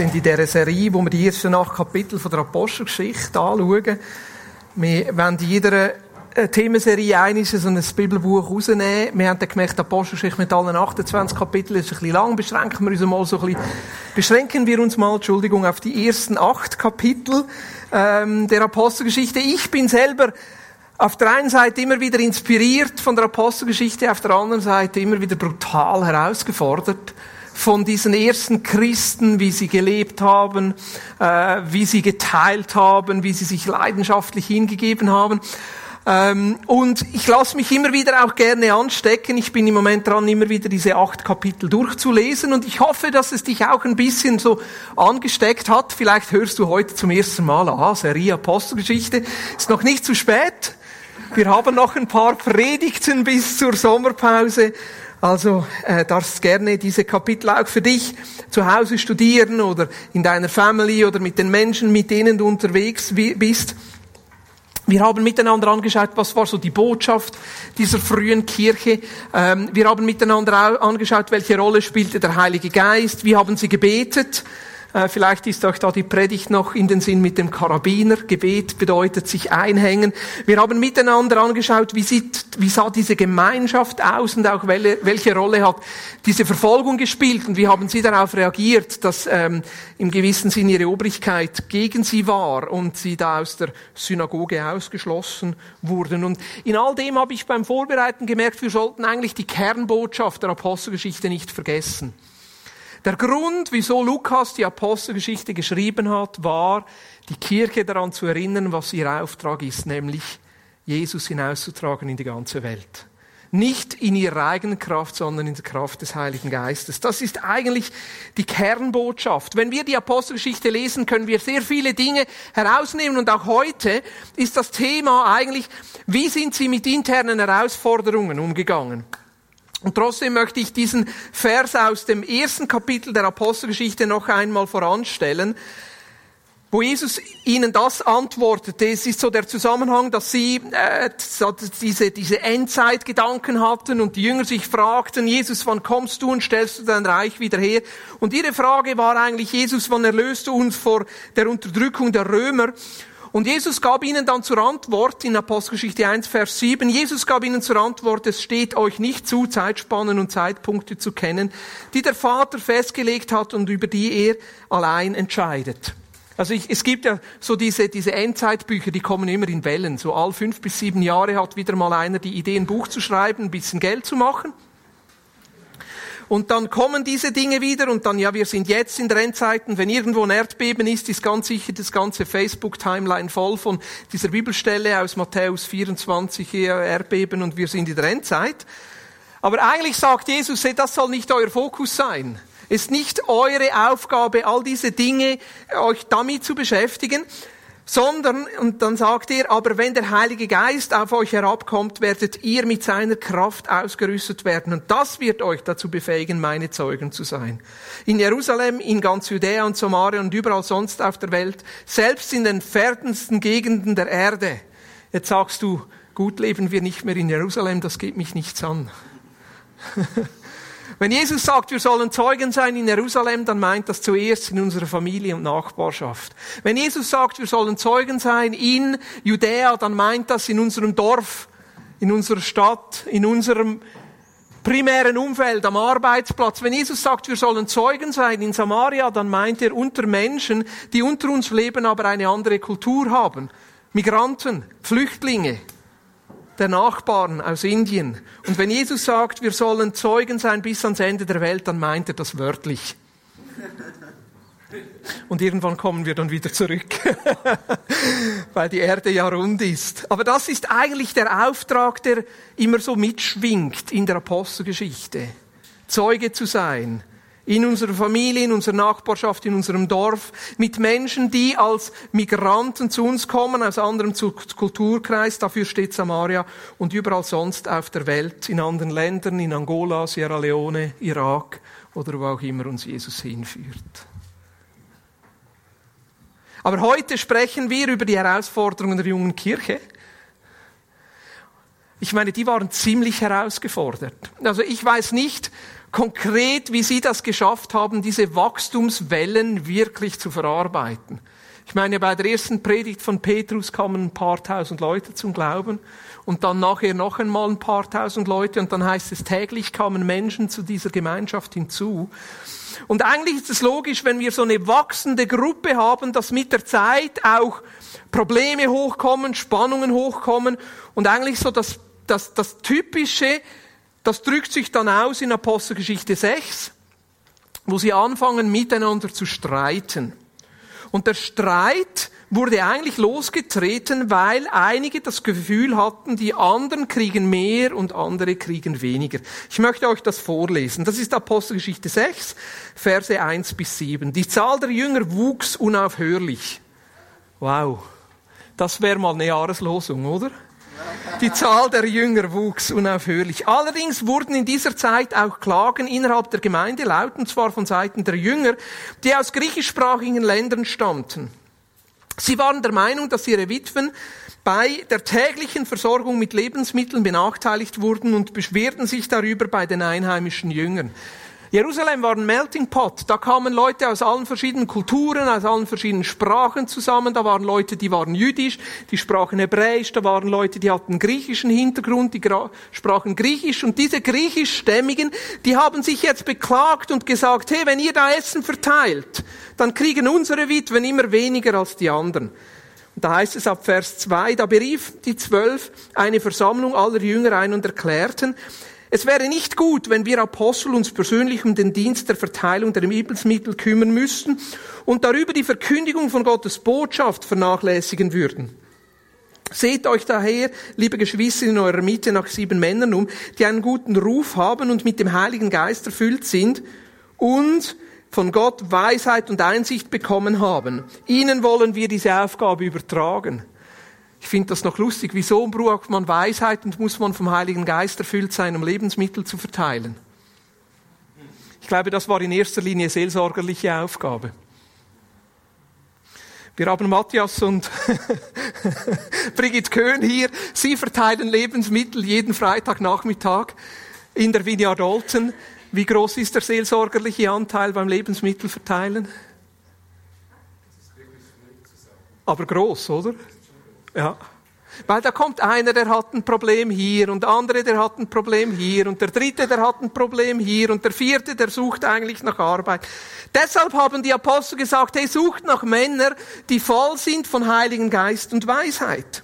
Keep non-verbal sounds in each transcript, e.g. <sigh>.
sind in dieser Serie, wo wir die ersten acht Kapitel von der Apostelgeschichte anschauen. Wir wollen in jeder äh, Themenserie eines so ein Bibelbuch rausnehmen. Wir haben dann gemerkt, die Apostelgeschichte mit allen 28 Kapiteln ist ein bisschen lang. Beschränken wir uns mal so ein bisschen, beschränken wir uns mal, Entschuldigung, auf die ersten acht Kapitel ähm, der Apostelgeschichte. Ich bin selber auf der einen Seite immer wieder inspiriert von der Apostelgeschichte, auf der anderen Seite immer wieder brutal herausgefordert von diesen ersten Christen, wie sie gelebt haben, äh, wie sie geteilt haben, wie sie sich leidenschaftlich hingegeben haben. Ähm, und ich lasse mich immer wieder auch gerne anstecken. Ich bin im Moment dran, immer wieder diese acht Kapitel durchzulesen und ich hoffe, dass es dich auch ein bisschen so angesteckt hat. Vielleicht hörst du heute zum ersten Mal, ah, Serie Apostelgeschichte. Ist noch nicht zu spät. Wir haben noch ein paar Predigten bis zur Sommerpause. Also äh, darfst gerne diese Kapitel auch für dich zu Hause studieren oder in deiner Family oder mit den Menschen, mit denen du unterwegs bist. Wir haben miteinander angeschaut, was war so die Botschaft dieser frühen Kirche. Ähm, wir haben miteinander angeschaut, welche Rolle spielte der Heilige Geist. Wie haben sie gebetet? Äh, vielleicht ist euch da die Predigt noch in den Sinn mit dem Karabiner. Gebet bedeutet sich einhängen. Wir haben miteinander angeschaut, wie, sieht, wie sah diese Gemeinschaft aus und auch welche, welche Rolle hat diese Verfolgung gespielt und wie haben sie darauf reagiert, dass ähm, im gewissen Sinn ihre Obrigkeit gegen sie war und sie da aus der Synagoge ausgeschlossen wurden. Und in all dem habe ich beim Vorbereiten gemerkt, wir sollten eigentlich die Kernbotschaft der Apostelgeschichte nicht vergessen. Der Grund, wieso Lukas die Apostelgeschichte geschrieben hat, war, die Kirche daran zu erinnern, was ihr Auftrag ist, nämlich Jesus hinauszutragen in die ganze Welt. Nicht in ihrer eigenen Kraft, sondern in der Kraft des Heiligen Geistes. Das ist eigentlich die Kernbotschaft. Wenn wir die Apostelgeschichte lesen, können wir sehr viele Dinge herausnehmen. Und auch heute ist das Thema eigentlich, wie sind sie mit internen Herausforderungen umgegangen? Und trotzdem möchte ich diesen Vers aus dem ersten Kapitel der Apostelgeschichte noch einmal voranstellen, wo Jesus ihnen das antwortete. Es ist so der Zusammenhang, dass sie äh, diese, diese Endzeitgedanken hatten und die Jünger sich fragten, Jesus, wann kommst du und stellst du dein Reich wieder her? Und ihre Frage war eigentlich, Jesus, wann erlöst du uns vor der Unterdrückung der Römer? Und Jesus gab ihnen dann zur Antwort in Apostelgeschichte 1, Vers 7, Jesus gab ihnen zur Antwort, es steht euch nicht zu, Zeitspannen und Zeitpunkte zu kennen, die der Vater festgelegt hat und über die er allein entscheidet. Also ich, es gibt ja so diese, diese Endzeitbücher, die kommen immer in Wellen. So all fünf bis sieben Jahre hat wieder mal einer die Idee, ein Buch zu schreiben, ein bisschen Geld zu machen. Und dann kommen diese Dinge wieder und dann, ja, wir sind jetzt in der Endzeiten. Wenn irgendwo ein Erdbeben ist, ist ganz sicher das ganze Facebook-Timeline voll von dieser Bibelstelle aus Matthäus 24, Erdbeben und wir sind in der Endzeit. Aber eigentlich sagt Jesus, das soll nicht euer Fokus sein. Es ist nicht eure Aufgabe, all diese Dinge euch damit zu beschäftigen, sondern, und dann sagt er, aber wenn der Heilige Geist auf euch herabkommt, werdet ihr mit seiner Kraft ausgerüstet werden. Und das wird euch dazu befähigen, meine Zeugen zu sein. In Jerusalem, in ganz Judäa und Samaria und überall sonst auf der Welt, selbst in den fernsten Gegenden der Erde. Jetzt sagst du, gut leben wir nicht mehr in Jerusalem, das geht mich nichts an. <laughs> Wenn Jesus sagt, wir sollen Zeugen sein in Jerusalem, dann meint das zuerst in unserer Familie und Nachbarschaft. Wenn Jesus sagt, wir sollen Zeugen sein in Judäa, dann meint das in unserem Dorf, in unserer Stadt, in unserem primären Umfeld, am Arbeitsplatz. Wenn Jesus sagt, wir sollen Zeugen sein in Samaria, dann meint er unter Menschen, die unter uns leben, aber eine andere Kultur haben. Migranten, Flüchtlinge, der Nachbarn aus Indien. Und wenn Jesus sagt, wir sollen Zeugen sein bis ans Ende der Welt, dann meint er das wörtlich. Und irgendwann kommen wir dann wieder zurück, <laughs> weil die Erde ja rund ist. Aber das ist eigentlich der Auftrag, der immer so mitschwingt in der Apostelgeschichte. Zeuge zu sein in unserer Familie, in unserer Nachbarschaft, in unserem Dorf, mit Menschen, die als Migranten zu uns kommen, aus anderem Kulturkreis, dafür steht Samaria, und überall sonst auf der Welt, in anderen Ländern, in Angola, Sierra Leone, Irak oder wo auch immer uns Jesus hinführt. Aber heute sprechen wir über die Herausforderungen der jungen Kirche. Ich meine, die waren ziemlich herausgefordert. Also ich weiß nicht, konkret, wie Sie das geschafft haben, diese Wachstumswellen wirklich zu verarbeiten. Ich meine, bei der ersten Predigt von Petrus kamen ein paar tausend Leute zum Glauben und dann nachher noch einmal ein paar tausend Leute und dann heißt es, täglich kamen Menschen zu dieser Gemeinschaft hinzu. Und eigentlich ist es logisch, wenn wir so eine wachsende Gruppe haben, dass mit der Zeit auch Probleme hochkommen, Spannungen hochkommen und eigentlich so das, das, das Typische, das drückt sich dann aus in Apostelgeschichte 6, wo sie anfangen miteinander zu streiten. Und der Streit wurde eigentlich losgetreten, weil einige das Gefühl hatten, die anderen kriegen mehr und andere kriegen weniger. Ich möchte euch das vorlesen. Das ist Apostelgeschichte 6, Verse 1 bis 7. Die Zahl der Jünger wuchs unaufhörlich. Wow. Das wäre mal eine Jahreslosung, oder? Die Zahl der Jünger wuchs unaufhörlich. Allerdings wurden in dieser Zeit auch Klagen innerhalb der Gemeinde laut, und zwar von Seiten der Jünger, die aus griechischsprachigen Ländern stammten. Sie waren der Meinung, dass ihre Witwen bei der täglichen Versorgung mit Lebensmitteln benachteiligt wurden und beschwerten sich darüber bei den einheimischen Jüngern. Jerusalem war ein Melting Pot. Da kamen Leute aus allen verschiedenen Kulturen, aus allen verschiedenen Sprachen zusammen. Da waren Leute, die waren jüdisch, die sprachen Hebräisch. Da waren Leute, die hatten griechischen Hintergrund, die sprachen Griechisch. Und diese griechischstämmigen, die haben sich jetzt beklagt und gesagt, hey, wenn ihr da Essen verteilt, dann kriegen unsere Witwen immer weniger als die anderen. Und da heißt es ab Vers 2, da berief die Zwölf eine Versammlung aller Jünger ein und erklärten, es wäre nicht gut, wenn wir Apostel uns persönlich um den Dienst der Verteilung der Lebensmittel kümmern müssten und darüber die Verkündigung von Gottes Botschaft vernachlässigen würden. Seht euch daher, liebe Geschwister, in eurer Mitte nach sieben Männern um, die einen guten Ruf haben und mit dem Heiligen Geist erfüllt sind und von Gott Weisheit und Einsicht bekommen haben. Ihnen wollen wir diese Aufgabe übertragen. Ich finde das noch lustig. Wieso braucht man Weisheit und muss man vom Heiligen Geist erfüllt sein, um Lebensmittel zu verteilen? Ich glaube, das war in erster Linie seelsorgerliche Aufgabe. Wir haben Matthias und <laughs> Brigitte Köhn hier. Sie verteilen Lebensmittel jeden Freitagnachmittag in der Vineyard Olten. Wie groß ist der seelsorgerliche Anteil beim Lebensmittelverteilen? Aber groß, oder? Ja. Weil da kommt einer, der hat ein Problem hier und der andere, der hat ein Problem hier und der dritte, der hat ein Problem hier und der vierte, der sucht eigentlich nach Arbeit. Deshalb haben die Apostel gesagt, hey, sucht nach Männern, die voll sind von Heiligen Geist und Weisheit.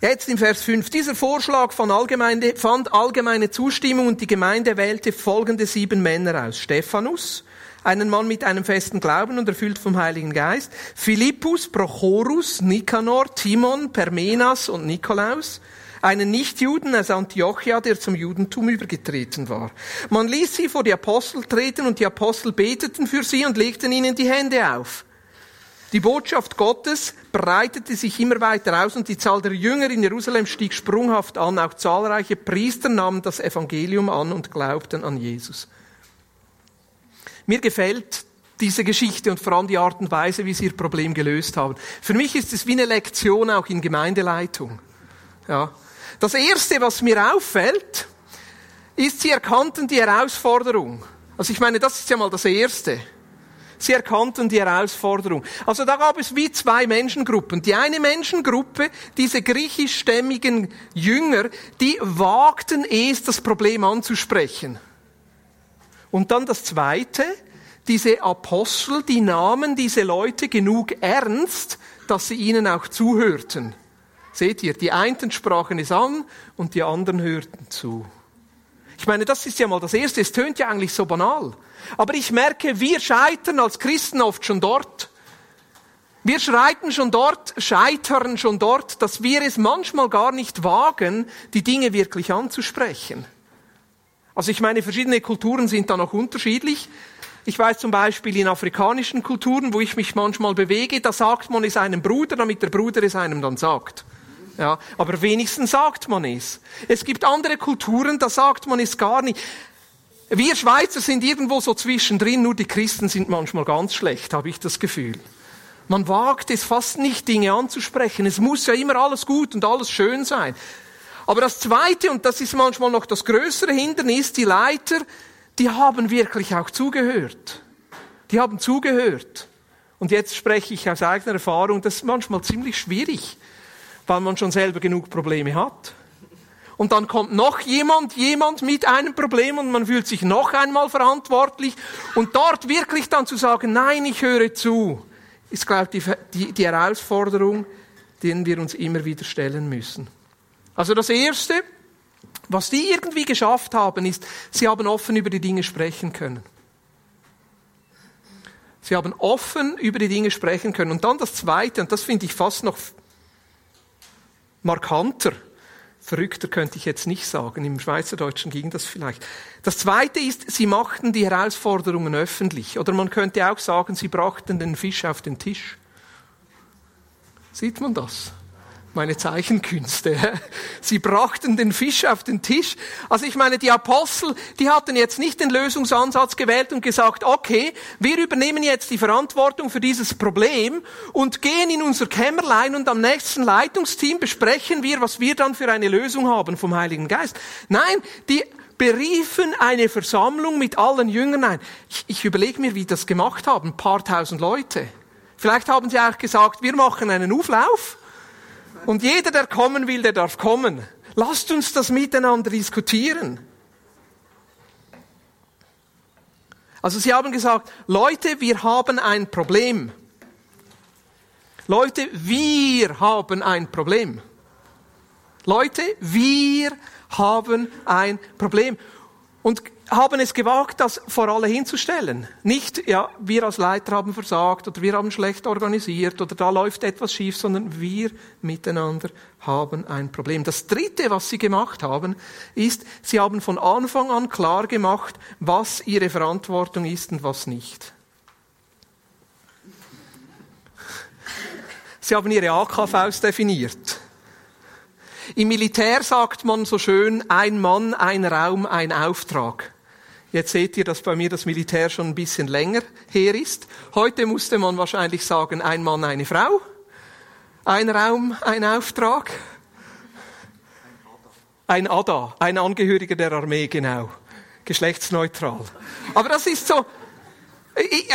Jetzt im Vers 5. Dieser Vorschlag allgemeine, fand allgemeine Zustimmung und die Gemeinde wählte folgende sieben Männer aus. Stephanus, einen Mann mit einem festen Glauben und erfüllt vom Heiligen Geist, Philippus, Prochorus, Nikanor, Timon, Permenas und Nikolaus, einen Nichtjuden aus Antiochia, der zum Judentum übergetreten war. Man ließ sie vor die Apostel treten und die Apostel beteten für sie und legten ihnen die Hände auf. Die Botschaft Gottes breitete sich immer weiter aus und die Zahl der Jünger in Jerusalem stieg sprunghaft an. Auch zahlreiche Priester nahmen das Evangelium an und glaubten an Jesus. Mir gefällt diese Geschichte und vor allem die Art und Weise, wie sie ihr Problem gelöst haben. Für mich ist es wie eine Lektion auch in Gemeindeleitung. Ja. Das erste, was mir auffällt, ist, sie erkannten die Herausforderung. Also ich meine, das ist ja mal das erste. Sie erkannten die Herausforderung. Also da gab es wie zwei Menschengruppen. Die eine Menschengruppe, diese griechischstämmigen Jünger, die wagten es, das Problem anzusprechen. Und dann das Zweite, diese Apostel, die nahmen diese Leute genug ernst, dass sie ihnen auch zuhörten. Seht ihr, die einen sprachen es an und die anderen hörten zu. Ich meine, das ist ja mal das Erste. Es tönt ja eigentlich so banal. Aber ich merke, wir scheitern als Christen oft schon dort. Wir schreiten schon dort, scheitern schon dort, dass wir es manchmal gar nicht wagen, die Dinge wirklich anzusprechen. Also ich meine, verschiedene Kulturen sind da noch unterschiedlich. Ich weiß zum Beispiel in afrikanischen Kulturen, wo ich mich manchmal bewege, da sagt man es einem Bruder, damit der Bruder es einem dann sagt. Ja, aber wenigstens sagt man es. Es gibt andere Kulturen, da sagt man es gar nicht. Wir Schweizer sind irgendwo so zwischendrin, nur die Christen sind manchmal ganz schlecht, habe ich das Gefühl. Man wagt es fast nicht, Dinge anzusprechen. Es muss ja immer alles gut und alles schön sein. Aber das Zweite, und das ist manchmal noch das größere Hindernis, die Leiter, die haben wirklich auch zugehört. Die haben zugehört. Und jetzt spreche ich aus eigener Erfahrung, das ist manchmal ziemlich schwierig, weil man schon selber genug Probleme hat. Und dann kommt noch jemand, jemand mit einem Problem und man fühlt sich noch einmal verantwortlich. Und dort wirklich dann zu sagen, nein, ich höre zu, ist, glaube ich, die, die, die Herausforderung, denen wir uns immer wieder stellen müssen. Also das Erste, was die irgendwie geschafft haben, ist, sie haben offen über die Dinge sprechen können. Sie haben offen über die Dinge sprechen können. Und dann das Zweite, und das finde ich fast noch markanter, verrückter könnte ich jetzt nicht sagen, im Schweizerdeutschen ging das vielleicht. Das Zweite ist, sie machten die Herausforderungen öffentlich. Oder man könnte auch sagen, sie brachten den Fisch auf den Tisch. Sieht man das? Meine Zeichenkünste. <laughs> Sie brachten den Fisch auf den Tisch. Also ich meine, die Apostel, die hatten jetzt nicht den Lösungsansatz gewählt und gesagt, okay, wir übernehmen jetzt die Verantwortung für dieses Problem und gehen in unser Kämmerlein und am nächsten Leitungsteam besprechen wir, was wir dann für eine Lösung haben vom Heiligen Geist. Nein, die beriefen eine Versammlung mit allen Jüngern ein. Ich, ich überlege mir, wie das gemacht haben, ein paar tausend Leute. Vielleicht haben sie auch gesagt, wir machen einen Auflauf und jeder, der kommen will, der darf kommen. Lasst uns das miteinander diskutieren. Also sie haben gesagt, Leute, wir haben ein Problem. Leute, wir haben ein Problem. Leute, wir haben ein Problem. Und haben es gewagt, das vor alle hinzustellen. Nicht, ja, wir als Leiter haben versagt oder wir haben schlecht organisiert oder da läuft etwas schief, sondern wir miteinander haben ein Problem. Das dritte, was sie gemacht haben, ist, sie haben von Anfang an klar gemacht, was ihre Verantwortung ist und was nicht. Sie haben ihre AKVs definiert. Im Militär sagt man so schön, ein Mann, ein Raum, ein Auftrag. Jetzt seht ihr, dass bei mir das Militär schon ein bisschen länger her ist. Heute musste man wahrscheinlich sagen, ein Mann, eine Frau, ein Raum, ein Auftrag. Ein Ada, ein Angehöriger der Armee, genau. Geschlechtsneutral. Aber das ist so, ich,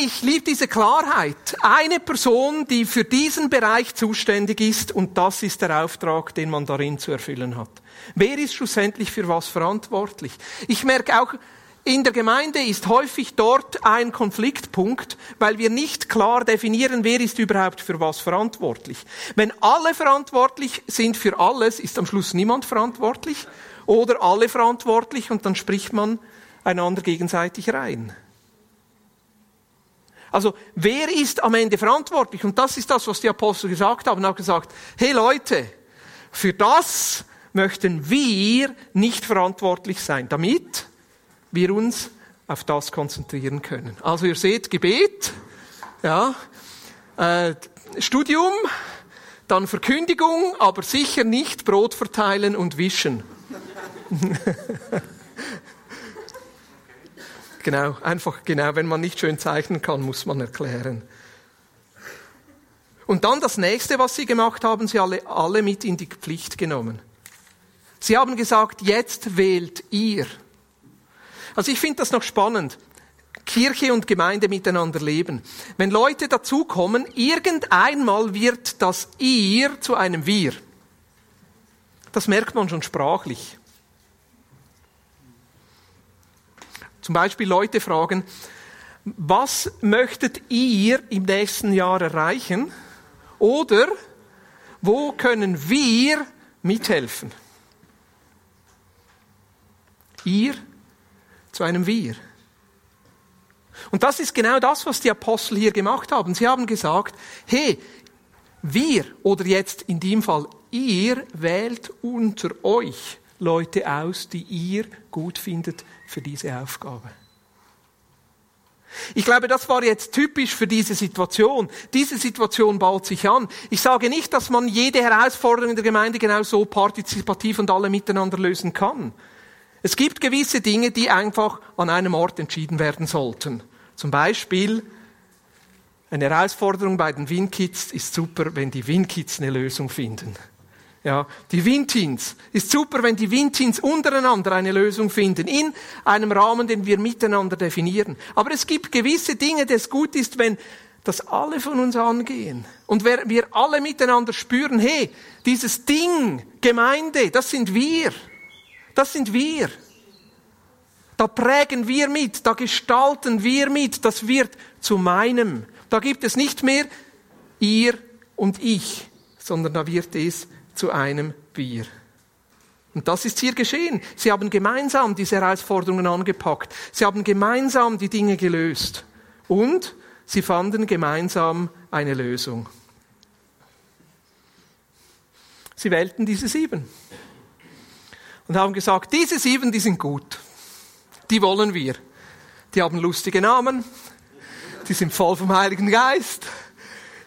ich liebe diese Klarheit. Eine Person, die für diesen Bereich zuständig ist, und das ist der Auftrag, den man darin zu erfüllen hat. Wer ist schlussendlich für was verantwortlich? Ich merke auch, in der Gemeinde ist häufig dort ein Konfliktpunkt, weil wir nicht klar definieren, wer ist überhaupt für was verantwortlich. Wenn alle verantwortlich sind für alles, ist am Schluss niemand verantwortlich oder alle verantwortlich und dann spricht man einander gegenseitig rein. Also, wer ist am Ende verantwortlich? Und das ist das, was die Apostel gesagt haben. haben gesagt, hey Leute, für das möchten wir nicht verantwortlich sein, damit wir uns auf das konzentrieren können. Also ihr seht Gebet, ja, äh, Studium, dann Verkündigung, aber sicher nicht Brot verteilen und wischen. <laughs> genau, einfach genau, wenn man nicht schön zeichnen kann, muss man erklären. Und dann das nächste, was sie gemacht haben, sie alle, alle mit in die Pflicht genommen. Sie haben gesagt, jetzt wählt ihr. Also ich finde das noch spannend. Kirche und Gemeinde miteinander leben. Wenn Leute dazukommen, irgendeinmal wird das ihr zu einem wir. Das merkt man schon sprachlich. Zum Beispiel Leute fragen, was möchtet ihr im nächsten Jahr erreichen? Oder wo können wir mithelfen? Ihr zu einem Wir. Und das ist genau das, was die Apostel hier gemacht haben. Sie haben gesagt, hey, wir oder jetzt in dem Fall ihr wählt unter euch Leute aus, die ihr gut findet für diese Aufgabe. Ich glaube, das war jetzt typisch für diese Situation. Diese Situation baut sich an. Ich sage nicht, dass man jede Herausforderung in der Gemeinde genau so partizipativ und alle miteinander lösen kann. Es gibt gewisse Dinge, die einfach an einem Ort entschieden werden sollten. Zum Beispiel eine Herausforderung bei den Winkids ist super, wenn die Winkids eine Lösung finden. Ja, die Windteens. Ist super, wenn die Windteens untereinander eine Lösung finden, in einem Rahmen, den wir miteinander definieren. Aber es gibt gewisse Dinge, das gut ist, wenn das alle von uns angehen. Und wir alle miteinander spüren, hey, dieses Ding, Gemeinde, das sind wir. Das sind wir. Da prägen wir mit, da gestalten wir mit, das wird zu meinem. Da gibt es nicht mehr ihr und ich, sondern da wird es zu einem Wir. Und das ist hier geschehen. Sie haben gemeinsam diese Herausforderungen angepackt. Sie haben gemeinsam die Dinge gelöst. Und sie fanden gemeinsam eine Lösung. Sie wählten diese sieben. Und haben gesagt, diese sieben, die sind gut. Die wollen wir. Die haben lustige Namen. Die sind voll vom Heiligen Geist.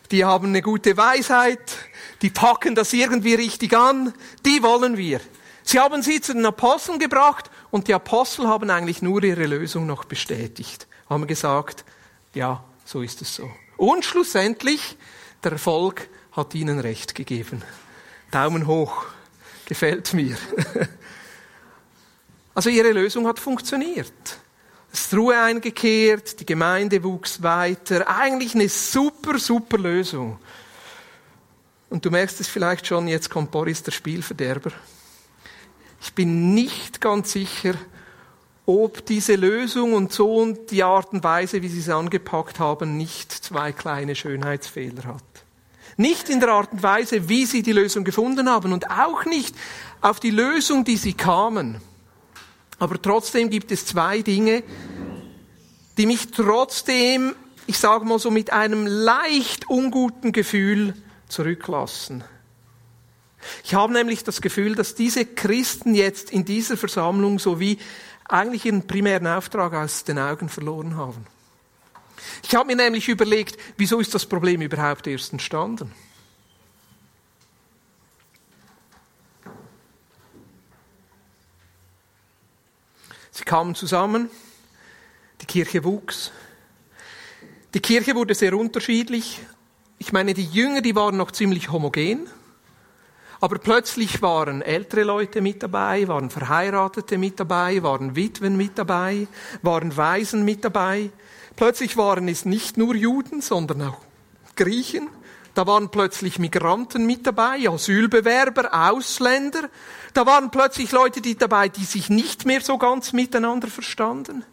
Die haben eine gute Weisheit die packen das irgendwie richtig an, die wollen wir. Sie haben sie zu den Aposteln gebracht und die Apostel haben eigentlich nur ihre Lösung noch bestätigt. Haben gesagt, ja, so ist es so. Und schlussendlich, der Erfolg hat ihnen recht gegeben. Daumen hoch, gefällt mir. <laughs> Also ihre Lösung hat funktioniert. Es ist Ruhe eingekehrt, die Gemeinde wuchs weiter. Eigentlich eine super, super Lösung. Und du merkst es vielleicht schon, jetzt kommt Boris der Spielverderber. Ich bin nicht ganz sicher, ob diese Lösung und so und die Art und Weise, wie sie es angepackt haben, nicht zwei kleine Schönheitsfehler hat. Nicht in der Art und Weise, wie sie die Lösung gefunden haben und auch nicht auf die Lösung, die sie kamen. Aber trotzdem gibt es zwei Dinge, die mich trotzdem, ich sage mal so, mit einem leicht unguten Gefühl zurücklassen. Ich habe nämlich das Gefühl, dass diese Christen jetzt in dieser Versammlung so wie eigentlich ihren primären Auftrag aus den Augen verloren haben. Ich habe mir nämlich überlegt, wieso ist das Problem überhaupt erst entstanden? Sie kamen zusammen, die Kirche wuchs. Die Kirche wurde sehr unterschiedlich, ich meine, die Jünger, die waren noch ziemlich homogen. Aber plötzlich waren ältere Leute mit dabei, waren Verheiratete mit dabei, waren Witwen mit dabei, waren Waisen mit dabei. Plötzlich waren es nicht nur Juden, sondern auch Griechen. Da waren plötzlich Migranten mit dabei, Asylbewerber, Ausländer. Da waren plötzlich Leute die dabei, die sich nicht mehr so ganz miteinander verstanden.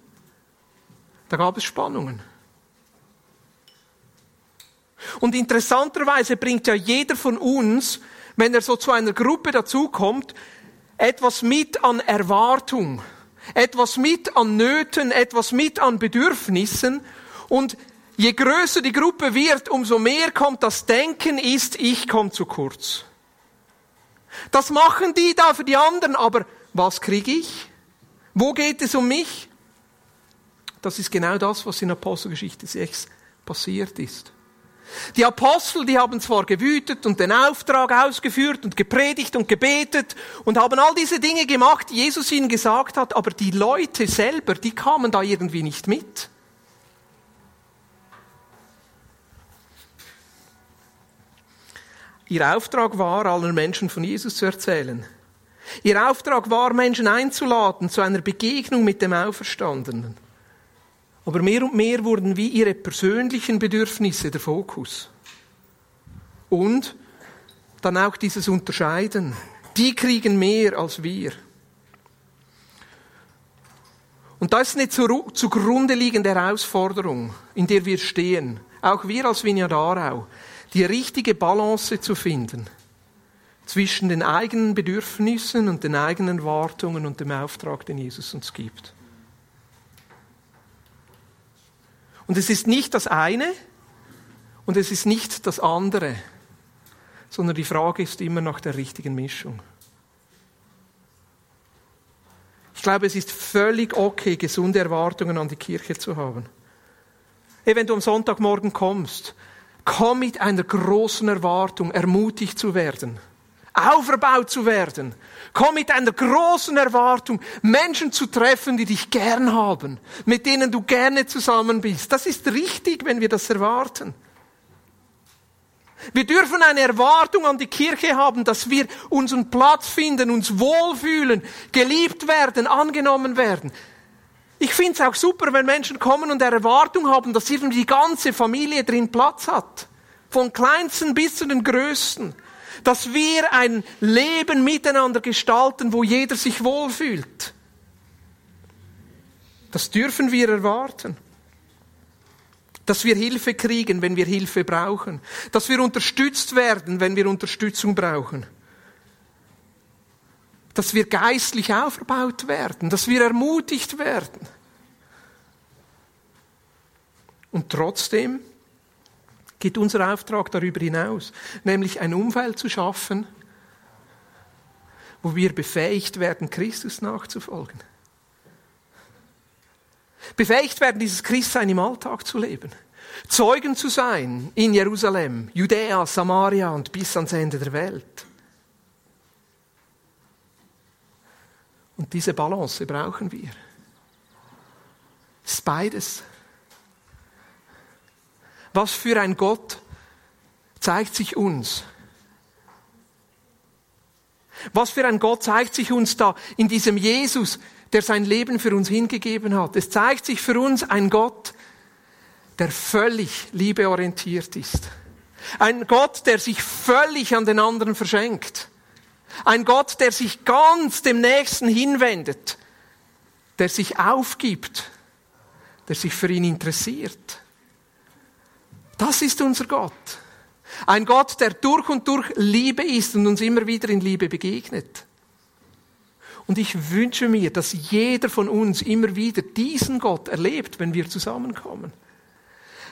Da gab es Spannungen. Und interessanterweise bringt ja jeder von uns, wenn er so zu einer Gruppe dazukommt, etwas mit an Erwartung, etwas mit an Nöten, etwas mit an Bedürfnissen. Und je größer die Gruppe wird, umso mehr kommt das Denken ist, ich komme zu kurz. Das machen die da für die anderen, aber was kriege ich? Wo geht es um mich? Das ist genau das, was in Apostelgeschichte 6 passiert ist. Die Apostel, die haben zwar gewütet und den Auftrag ausgeführt und gepredigt und gebetet und haben all diese Dinge gemacht, die Jesus ihnen gesagt hat, aber die Leute selber, die kamen da irgendwie nicht mit. Ihr Auftrag war, allen Menschen von Jesus zu erzählen. Ihr Auftrag war, Menschen einzuladen zu einer Begegnung mit dem Auferstandenen. Aber mehr und mehr wurden wie ihre persönlichen Bedürfnisse der Fokus. Und dann auch dieses Unterscheiden. Die kriegen mehr als wir. Und das ist eine zugrunde liegende Herausforderung, in der wir stehen. Auch wir als Vineyard. Die richtige Balance zu finden zwischen den eigenen Bedürfnissen und den eigenen Wartungen und dem Auftrag, den Jesus uns gibt. Und es ist nicht das eine und es ist nicht das andere, sondern die Frage ist immer nach der richtigen Mischung. Ich glaube, es ist völlig okay, gesunde Erwartungen an die Kirche zu haben. Hey, wenn du am Sonntagmorgen kommst, komm mit einer großen Erwartung, ermutigt zu werden auferbaut zu werden. Komm mit einer großen Erwartung, Menschen zu treffen, die dich gern haben, mit denen du gerne zusammen bist. Das ist richtig, wenn wir das erwarten. Wir dürfen eine Erwartung an die Kirche haben, dass wir unseren Platz finden, uns wohlfühlen, geliebt werden, angenommen werden. Ich finde es auch super, wenn Menschen kommen und eine Erwartung haben, dass irgendwie die ganze Familie drin Platz hat. Von kleinsten bis zu den größten. Dass wir ein Leben miteinander gestalten, wo jeder sich wohlfühlt. Das dürfen wir erwarten. Dass wir Hilfe kriegen, wenn wir Hilfe brauchen. Dass wir unterstützt werden, wenn wir Unterstützung brauchen. Dass wir geistlich aufgebaut werden. Dass wir ermutigt werden. Und trotzdem geht unser Auftrag darüber hinaus, nämlich ein Umfeld zu schaffen, wo wir befähigt werden, Christus nachzufolgen. Befähigt werden, dieses Christsein im Alltag zu leben. Zeugen zu sein in Jerusalem, Judäa, Samaria und bis ans Ende der Welt. Und diese Balance brauchen wir. Es ist beides. Was für ein Gott zeigt sich uns? Was für ein Gott zeigt sich uns da in diesem Jesus, der sein Leben für uns hingegeben hat? Es zeigt sich für uns ein Gott, der völlig liebeorientiert ist. Ein Gott, der sich völlig an den anderen verschenkt. Ein Gott, der sich ganz dem Nächsten hinwendet. Der sich aufgibt. Der sich für ihn interessiert. Das ist unser Gott. Ein Gott, der durch und durch Liebe ist und uns immer wieder in Liebe begegnet. Und ich wünsche mir, dass jeder von uns immer wieder diesen Gott erlebt, wenn wir zusammenkommen.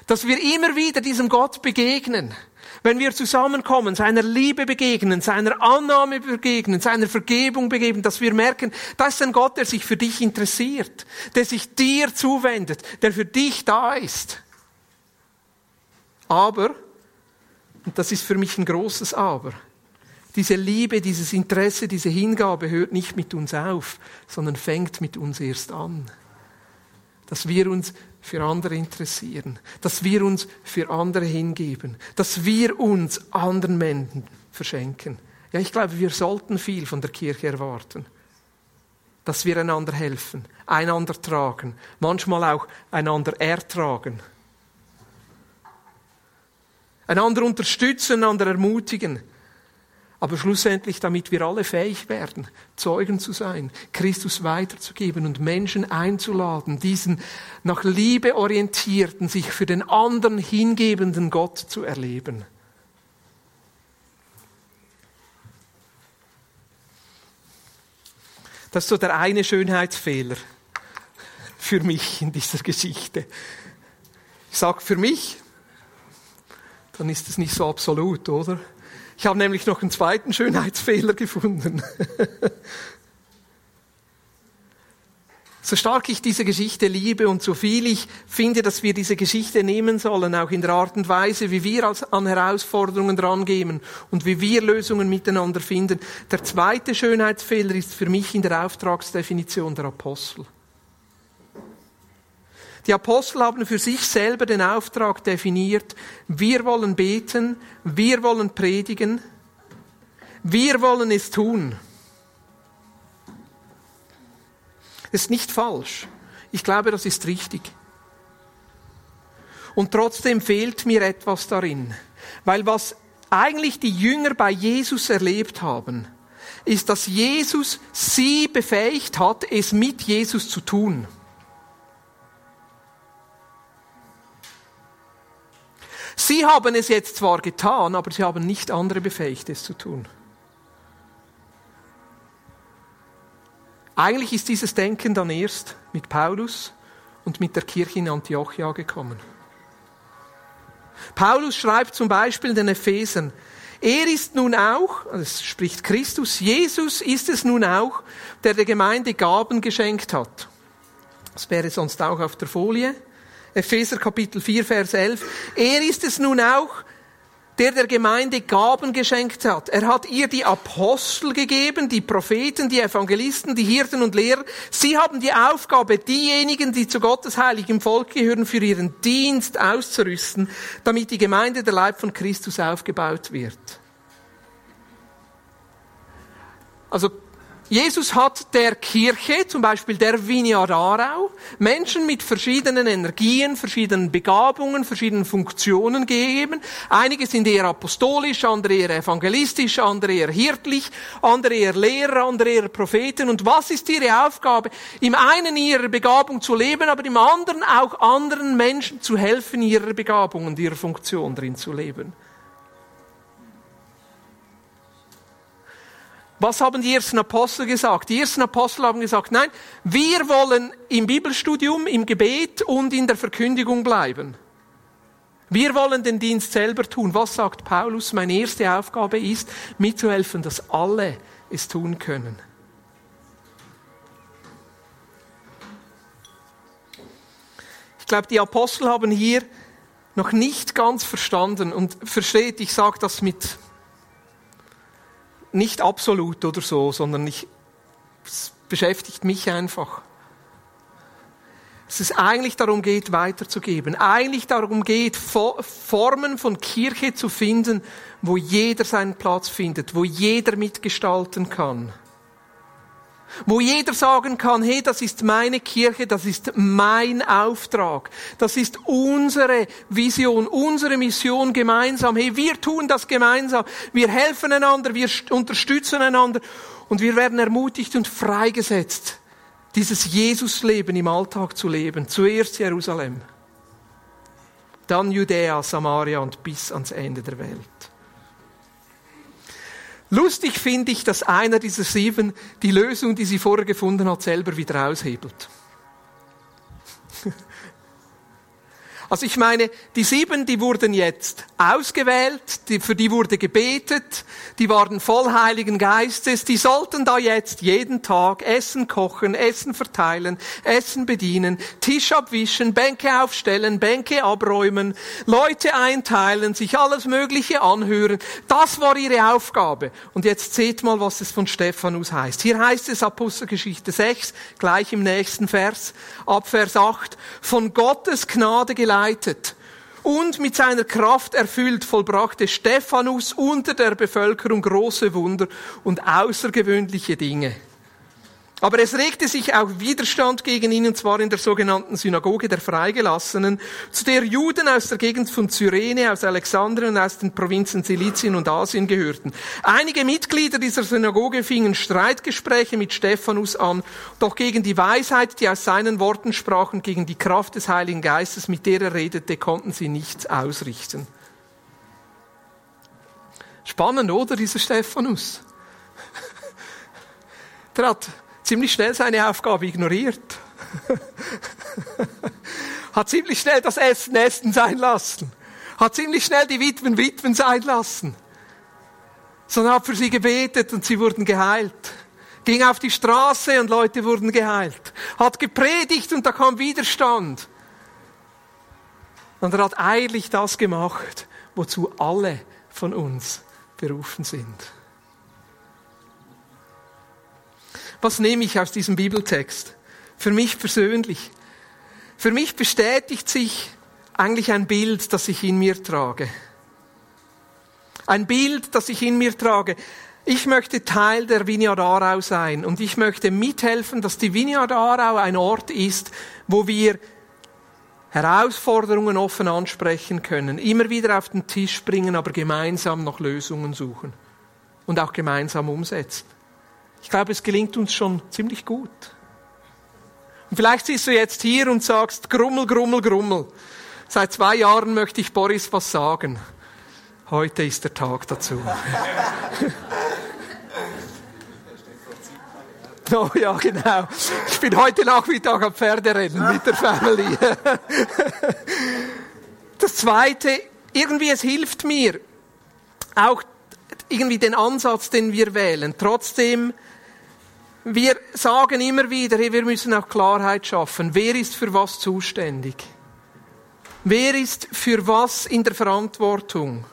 Dass wir immer wieder diesem Gott begegnen, wenn wir zusammenkommen, seiner Liebe begegnen, seiner Annahme begegnen, seiner Vergebung begegnen, dass wir merken, das ist ein Gott, der sich für dich interessiert, der sich dir zuwendet, der für dich da ist. Aber, und das ist für mich ein großes Aber, diese Liebe, dieses Interesse, diese Hingabe hört nicht mit uns auf, sondern fängt mit uns erst an. Dass wir uns für andere interessieren, dass wir uns für andere hingeben, dass wir uns anderen Menschen verschenken. Ja, ich glaube, wir sollten viel von der Kirche erwarten. Dass wir einander helfen, einander tragen, manchmal auch einander ertragen einander unterstützen, einander ermutigen. Aber schlussendlich, damit wir alle fähig werden, Zeugen zu sein, Christus weiterzugeben und Menschen einzuladen, diesen nach Liebe orientierten, sich für den anderen hingebenden Gott zu erleben. Das ist so der eine Schönheitsfehler für mich in dieser Geschichte. Ich sage für mich, dann ist es nicht so absolut, oder? Ich habe nämlich noch einen zweiten Schönheitsfehler gefunden. <laughs> so stark ich diese Geschichte liebe und so viel ich finde, dass wir diese Geschichte nehmen sollen, auch in der Art und Weise, wie wir an Herausforderungen drangehen und wie wir Lösungen miteinander finden. Der zweite Schönheitsfehler ist für mich in der Auftragsdefinition der Apostel. Die Apostel haben für sich selber den Auftrag definiert, wir wollen beten, wir wollen predigen, wir wollen es tun. Das ist nicht falsch. Ich glaube, das ist richtig. Und trotzdem fehlt mir etwas darin. Weil was eigentlich die Jünger bei Jesus erlebt haben, ist, dass Jesus sie befähigt hat, es mit Jesus zu tun. Sie haben es jetzt zwar getan, aber sie haben nicht andere befähigt, es zu tun. Eigentlich ist dieses Denken dann erst mit Paulus und mit der Kirche in Antiochia gekommen. Paulus schreibt zum Beispiel den Ephesern, er ist nun auch, es spricht Christus, Jesus ist es nun auch, der der Gemeinde Gaben geschenkt hat. Das wäre sonst auch auf der Folie. Epheser Kapitel 4, Vers 11. Er ist es nun auch, der der Gemeinde Gaben geschenkt hat. Er hat ihr die Apostel gegeben, die Propheten, die Evangelisten, die Hirten und Lehrer. Sie haben die Aufgabe, diejenigen, die zu Gottes heiligem Volk gehören, für ihren Dienst auszurüsten, damit die Gemeinde der Leib von Christus aufgebaut wird. Also Jesus hat der Kirche, zum Beispiel der Vinia Aarau, Menschen mit verschiedenen Energien, verschiedenen Begabungen, verschiedenen Funktionen gegeben. Einige sind eher apostolisch, andere eher evangelistisch, andere eher hirtlich, andere eher Lehrer, andere eher Propheten. Und was ist ihre Aufgabe? Im einen ihrer Begabung zu leben, aber im anderen auch anderen Menschen zu helfen, ihrer Begabung und ihrer Funktion drin zu leben. Was haben die ersten Apostel gesagt? Die ersten Apostel haben gesagt, nein, wir wollen im Bibelstudium, im Gebet und in der Verkündigung bleiben. Wir wollen den Dienst selber tun. Was sagt Paulus? Meine erste Aufgabe ist, mitzuhelfen, dass alle es tun können. Ich glaube, die Apostel haben hier noch nicht ganz verstanden und versteht, ich sage das mit nicht absolut oder so, sondern ich, es beschäftigt mich einfach. Dass es eigentlich darum geht, weiterzugeben. Eigentlich darum geht, Formen von Kirche zu finden, wo jeder seinen Platz findet, wo jeder mitgestalten kann. Wo jeder sagen kann, hey, das ist meine Kirche, das ist mein Auftrag, das ist unsere Vision, unsere Mission gemeinsam. Hey, wir tun das gemeinsam, wir helfen einander, wir unterstützen einander und wir werden ermutigt und freigesetzt, dieses Jesusleben im Alltag zu leben. Zuerst Jerusalem, dann Judäa, Samaria und bis ans Ende der Welt. Lustig finde ich, dass einer dieser sieben die Lösung, die sie vorher gefunden hat, selber wieder aushebelt. Also ich meine, die sieben, die wurden jetzt ausgewählt, die, für die wurde gebetet, die waren voll Heiligen Geistes, die sollten da jetzt jeden Tag Essen kochen, Essen verteilen, Essen bedienen, Tisch abwischen, Bänke aufstellen, Bänke abräumen, Leute einteilen, sich alles Mögliche anhören. Das war ihre Aufgabe. Und jetzt seht mal, was es von Stephanus heißt. Hier heißt es Apostelgeschichte 6, gleich im nächsten Vers, ab Vers 8, von Gottes Gnade geleitet geleitet und mit seiner Kraft erfüllt vollbrachte Stephanus unter der Bevölkerung große Wunder und außergewöhnliche Dinge. Aber es regte sich auch Widerstand gegen ihn, und zwar in der sogenannten Synagoge der Freigelassenen, zu der Juden aus der Gegend von Cyrene, aus Alexandrien und aus den Provinzen Silizien und Asien gehörten. Einige Mitglieder dieser Synagoge fingen Streitgespräche mit Stephanus an, doch gegen die Weisheit, die aus seinen Worten sprach, und gegen die Kraft des Heiligen Geistes, mit der er redete, konnten sie nichts ausrichten. Spannend, oder, dieser Stephanus? <laughs> Der ziemlich schnell seine Aufgabe ignoriert. hat ziemlich schnell das Essen Essen sein lassen. Hat ziemlich schnell die Witwen Witwen sein lassen. Sondern hat für sie gebetet und sie wurden geheilt. Ging auf die Straße und Leute wurden geheilt. Hat gepredigt und da kam Widerstand. Und er hat eilig das gemacht, wozu alle von uns berufen sind. Was nehme ich aus diesem Bibeltext? Für mich persönlich. Für mich bestätigt sich eigentlich ein Bild, das ich in mir trage. Ein Bild, das ich in mir trage. Ich möchte Teil der Vineyard Aarau sein und ich möchte mithelfen, dass die Vineyard Aarau ein Ort ist, wo wir Herausforderungen offen ansprechen können, immer wieder auf den Tisch bringen, aber gemeinsam nach Lösungen suchen und auch gemeinsam umsetzen. Ich glaube, es gelingt uns schon ziemlich gut. Und vielleicht siehst du jetzt hier und sagst, Grummel, Grummel, Grummel. Seit zwei Jahren möchte ich Boris was sagen. Heute ist der Tag dazu. <laughs> Oh ja, genau. Ich bin heute Nachmittag am Pferderennen mit der Family. <laughs> Das Zweite, irgendwie es hilft mir, auch irgendwie den Ansatz, den wir wählen, trotzdem wir sagen immer wieder, wir müssen auch Klarheit schaffen. Wer ist für was zuständig? Wer ist für was in der Verantwortung?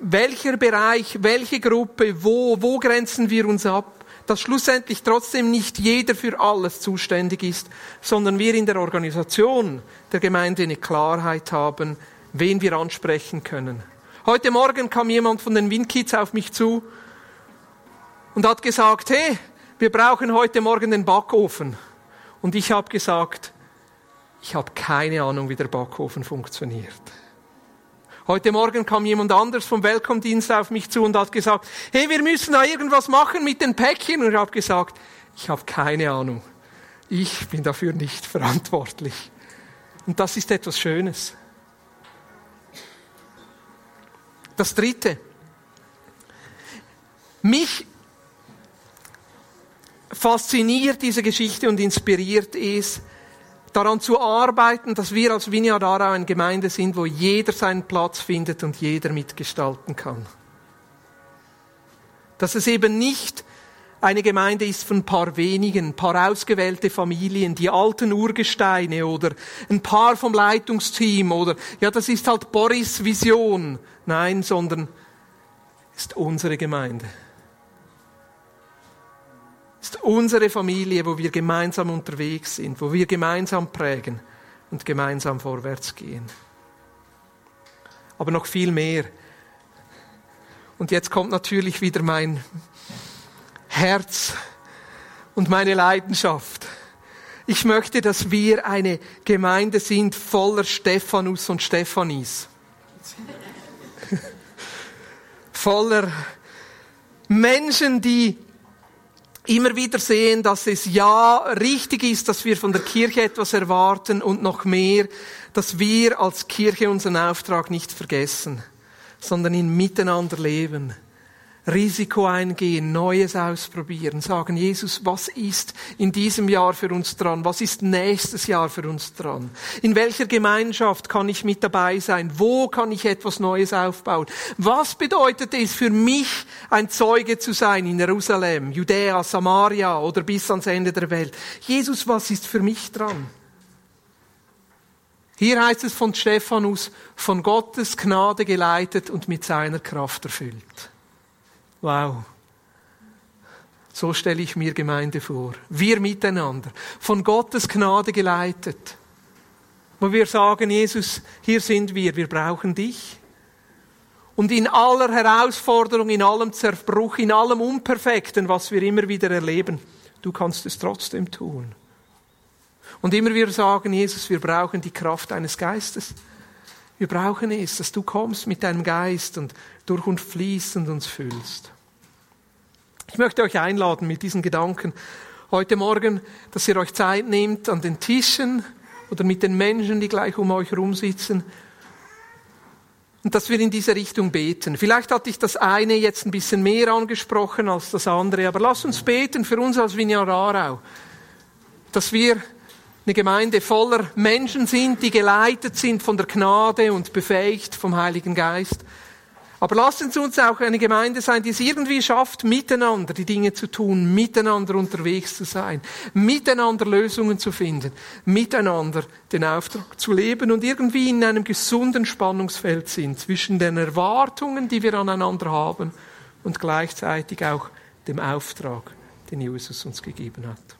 welcher Bereich, welche Gruppe, wo, wo grenzen wir uns ab, dass schlussendlich trotzdem nicht jeder für alles zuständig ist, sondern wir in der Organisation der Gemeinde eine Klarheit haben, wen wir ansprechen können. Heute Morgen kam jemand von den Windkids auf mich zu und hat gesagt, hey, wir brauchen heute Morgen den Backofen. Und ich habe gesagt, ich habe keine Ahnung, wie der Backofen funktioniert. Heute Morgen kam jemand anders vom Welcome-Dienst auf mich zu und hat gesagt, hey, wir müssen da irgendwas machen mit den Päckchen. Und ich habe gesagt, ich habe keine Ahnung. Ich bin dafür nicht <laughs> verantwortlich. Und das ist etwas Schönes. Das Dritte. Mich fasziniert diese Geschichte und inspiriert es, daran zu arbeiten, dass wir als Vineyard Aarau eine Gemeinde sind, wo jeder seinen Platz findet und jeder mitgestalten kann. Dass es eben nicht eine Gemeinde ist von ein paar wenigen, ein paar ausgewählte Familien, die alten Urgesteine oder ein paar vom Leitungsteam oder ja, das ist halt Boris Vision. Nein, sondern ist unsere Gemeinde ist unsere Familie, wo wir gemeinsam unterwegs sind, wo wir gemeinsam prägen und gemeinsam vorwärts gehen. Aber noch viel mehr. Und jetzt kommt natürlich wieder mein Herz und meine Leidenschaft. Ich möchte, dass wir eine Gemeinde sind voller Stephanus und Stephanis. <laughs> voller Menschen, die immer wieder sehen, dass es ja richtig ist, dass wir von der Kirche etwas erwarten und noch mehr, dass wir als Kirche unseren Auftrag nicht vergessen, sondern in Miteinander leben Risiko eingehen, Neues ausprobieren, sagen, Jesus, was ist in diesem Jahr für uns dran? Was ist nächstes Jahr für uns dran? In welcher Gemeinschaft kann ich mit dabei sein? Wo kann ich etwas Neues aufbauen? Was bedeutet es für mich, ein Zeuge zu sein in Jerusalem, Judäa, Samaria oder bis ans Ende der Welt? Jesus, was ist für mich dran? Hier heißt es von Stephanus, von Gottes Gnade geleitet und mit seiner Kraft erfüllt. Wow. So stelle ich mir Gemeinde vor. Wir miteinander, von Gottes Gnade geleitet. Wo wir sagen, Jesus, hier sind wir, wir brauchen dich. Und in aller Herausforderung, in allem Zerbruch, in allem Unperfekten, was wir immer wieder erleben, du kannst es trotzdem tun. Und immer wir sagen, Jesus, wir brauchen die Kraft deines Geistes. Wir brauchen es, dass du kommst mit deinem Geist und durch uns fließt und uns füllst. Ich möchte euch einladen mit diesen Gedanken heute Morgen, dass ihr euch Zeit nehmt an den Tischen oder mit den Menschen, die gleich um euch herum sitzen und dass wir in diese Richtung beten. Vielleicht hatte ich das eine jetzt ein bisschen mehr angesprochen als das andere, aber lasst uns beten für uns als Vineyard Aarau, dass wir eine Gemeinde voller Menschen sind, die geleitet sind von der Gnade und befähigt vom Heiligen Geist. Aber lasst uns auch eine Gemeinde sein, die es irgendwie schafft, miteinander die Dinge zu tun, miteinander unterwegs zu sein, miteinander Lösungen zu finden, miteinander den Auftrag zu leben und irgendwie in einem gesunden Spannungsfeld sind zwischen den Erwartungen, die wir aneinander haben und gleichzeitig auch dem Auftrag, den Jesus uns gegeben hat.